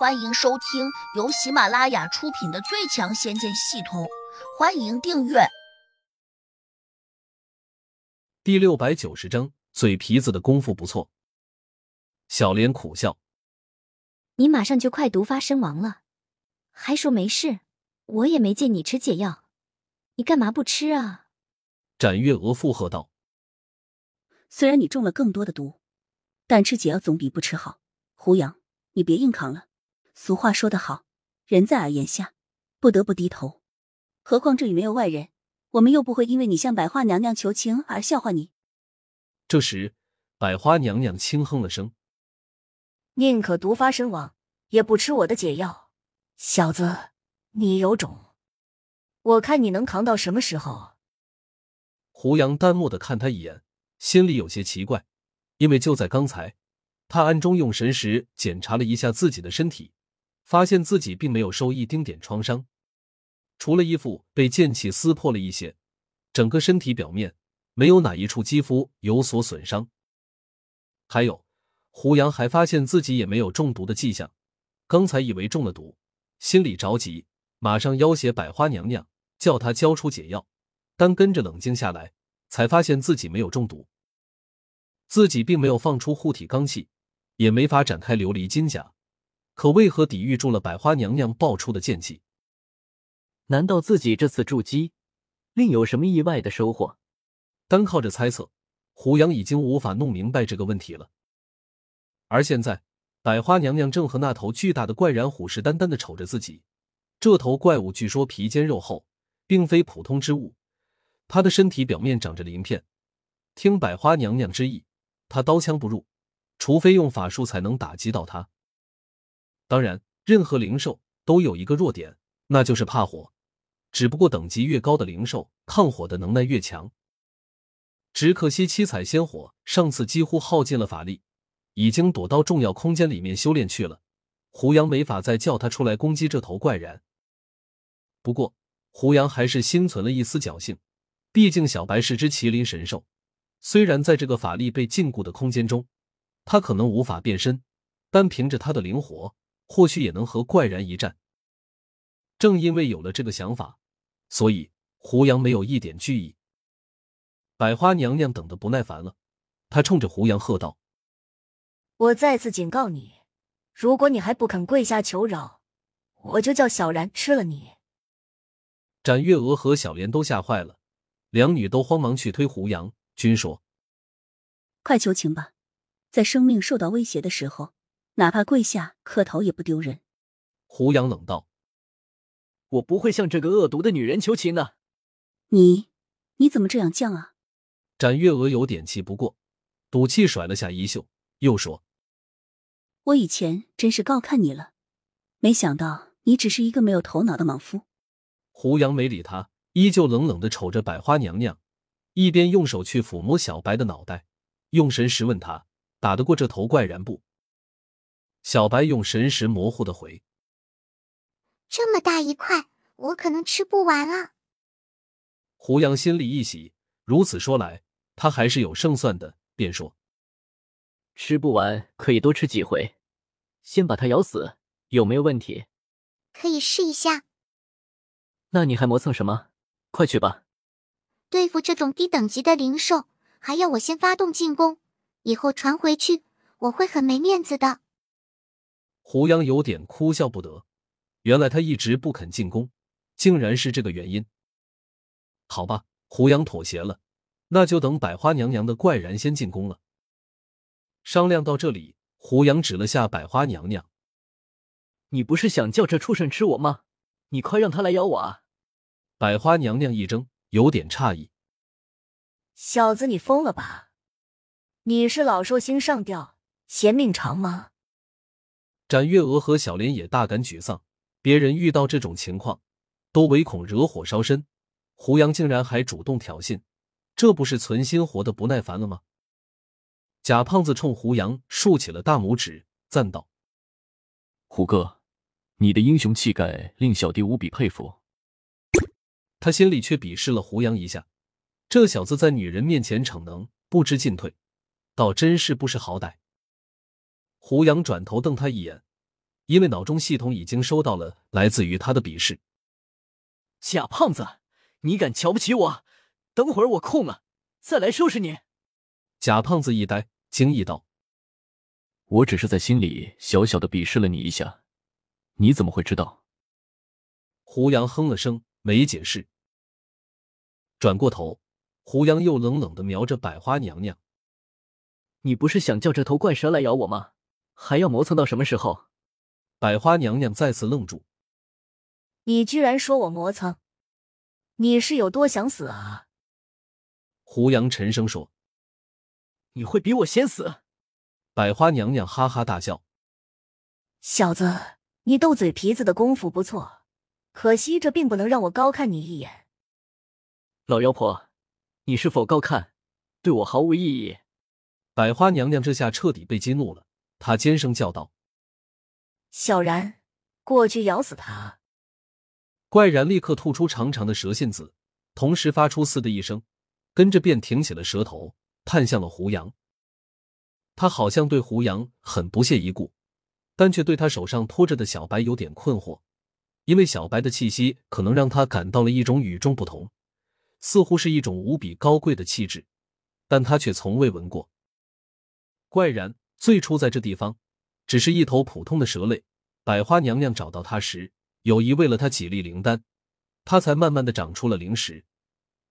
欢迎收听由喜马拉雅出品的《最强仙剑系统》，欢迎订阅。第六百九十章，嘴皮子的功夫不错。小莲苦笑：“你马上就快毒发身亡了，还说没事？我也没见你吃解药，你干嘛不吃啊？”展月娥附和道：“虽然你中了更多的毒，但吃解药总比不吃好。胡杨，你别硬扛了。”俗话说得好，人在耳檐下，不得不低头。何况这里没有外人，我们又不会因为你向百花娘娘求情而笑话你。这时，百花娘娘轻哼了声：“宁可毒发身亡，也不吃我的解药。小子，你有种！我看你能扛到什么时候？”胡杨淡漠的看他一眼，心里有些奇怪，因为就在刚才，他暗中用神识检查了一下自己的身体。发现自己并没有受一丁点创伤，除了衣服被剑气撕破了一些，整个身体表面没有哪一处肌肤有所损伤。还有，胡杨还发现自己也没有中毒的迹象。刚才以为中了毒，心里着急，马上要挟百花娘娘，叫她交出解药。但跟着冷静下来，才发现自己没有中毒，自己并没有放出护体罡气，也没法展开琉璃金甲。可为何抵御住了百花娘娘爆出的剑气？难道自己这次筑基另有什么意外的收获？单靠着猜测，胡杨已经无法弄明白这个问题了。而现在，百花娘娘正和那头巨大的怪然虎视眈眈的瞅着自己。这头怪物据说皮坚肉厚，并非普通之物。它的身体表面长着鳞片。听百花娘娘之意，他刀枪不入，除非用法术才能打击到他。当然，任何灵兽都有一个弱点，那就是怕火。只不过等级越高的灵兽，抗火的能耐越强。只可惜七彩仙火上次几乎耗尽了法力，已经躲到重要空间里面修炼去了。胡杨没法再叫他出来攻击这头怪人。不过，胡杨还是心存了一丝侥幸，毕竟小白是只麒麟神兽，虽然在这个法力被禁锢的空间中，他可能无法变身，但凭着他的灵活。或许也能和怪然一战。正因为有了这个想法，所以胡杨没有一点惧意。百花娘娘等得不耐烦了，她冲着胡杨喝道：“我再次警告你，如果你还不肯跪下求饶，我就叫小然吃了你。”展月娥和小莲都吓坏了，两女都慌忙去推胡杨，均说：“快求情吧，在生命受到威胁的时候。”哪怕跪下磕头也不丢人。胡杨冷道：“我不会向这个恶毒的女人求情的。”你你怎么这样犟啊？展月娥有点气不过，赌气甩了下衣袖，又说：“我以前真是高看你了，没想到你只是一个没有头脑的莽夫。”胡杨没理他，依旧冷冷的瞅着百花娘娘，一边用手去抚摸小白的脑袋，用神识问他打得过这头怪人不？小白用神识模糊的回：“这么大一块，我可能吃不完啊。”胡杨心里一喜，如此说来，他还是有胜算的，便说：“吃不完可以多吃几回，先把它咬死，有没有问题？”“可以试一下。”“那你还磨蹭什么？快去吧！”对付这种低等级的灵兽，还要我先发动进攻，以后传回去，我会很没面子的。胡杨有点哭笑不得，原来他一直不肯进宫，竟然是这个原因。好吧，胡杨妥协了，那就等百花娘娘的怪然先进宫了。商量到这里，胡杨指了下百花娘娘：“你不是想叫这畜生吃我吗？你快让他来咬我啊！”百花娘娘一怔，有点诧异：“小子，你疯了吧？你是老寿星上吊嫌命长吗？”展月娥和小莲也大感沮丧，别人遇到这种情况，都唯恐惹火烧身，胡杨竟然还主动挑衅，这不是存心活得不耐烦了吗？贾胖子冲胡杨竖起了大拇指，赞道：“胡哥，你的英雄气概令小弟无比佩服。”他心里却鄙视了胡杨一下，这小子在女人面前逞能，不知进退，倒真是不识好歹。胡杨转头瞪他一眼，因为脑中系统已经收到了来自于他的鄙视。假胖子，你敢瞧不起我？等会儿我空了再来收拾你。假胖子一呆，惊异道：“我只是在心里小小的鄙视了你一下，你怎么会知道？”胡杨哼了声，没解释。转过头，胡杨又冷冷的瞄着百花娘娘：“你不是想叫这头怪蛇来咬我吗？还要磨蹭到什么时候？”百花娘娘再次愣住：“你居然说我磨蹭？你是有多想死啊？”胡杨沉声说：“你会比我先死。”百花娘娘哈哈大笑：“小子，你斗嘴皮子的功夫不错，可惜这并不能让我高看你一眼。”老妖婆，你是否高看？对我毫无意义。百花娘娘这下彻底被激怒了，她尖声叫道。小然，过去咬死他！怪然立刻吐出长长的蛇信子，同时发出“嘶”的一声，跟着便挺起了蛇头，探向了胡杨。他好像对胡杨很不屑一顾，但却对他手上托着的小白有点困惑，因为小白的气息可能让他感到了一种与众不同，似乎是一种无比高贵的气质，但他却从未闻过。怪然最初在这地方。只是一头普通的蛇类，百花娘娘找到他时，有意喂了他几粒灵丹，他才慢慢的长出了灵石，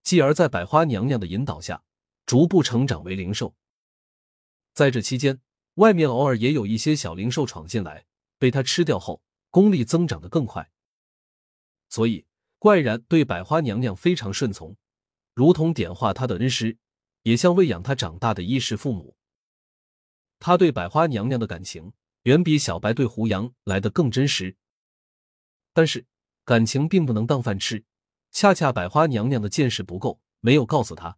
继而在百花娘娘的引导下，逐步成长为灵兽。在这期间，外面偶尔也有一些小灵兽闯进来，被他吃掉后，功力增长的更快。所以，怪然对百花娘娘非常顺从，如同点化他的恩师，也像喂养他长大的衣食父母。他对百花娘娘的感情。远比小白对胡杨来的更真实，但是感情并不能当饭吃。恰恰百花娘娘的见识不够，没有告诉他，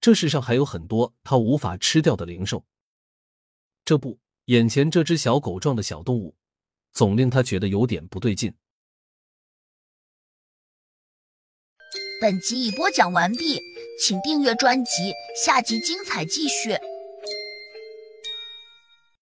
这世上还有很多他无法吃掉的灵兽。这不，眼前这只小狗状的小动物，总令他觉得有点不对劲。本集已播讲完毕，请订阅专辑，下集精彩继续。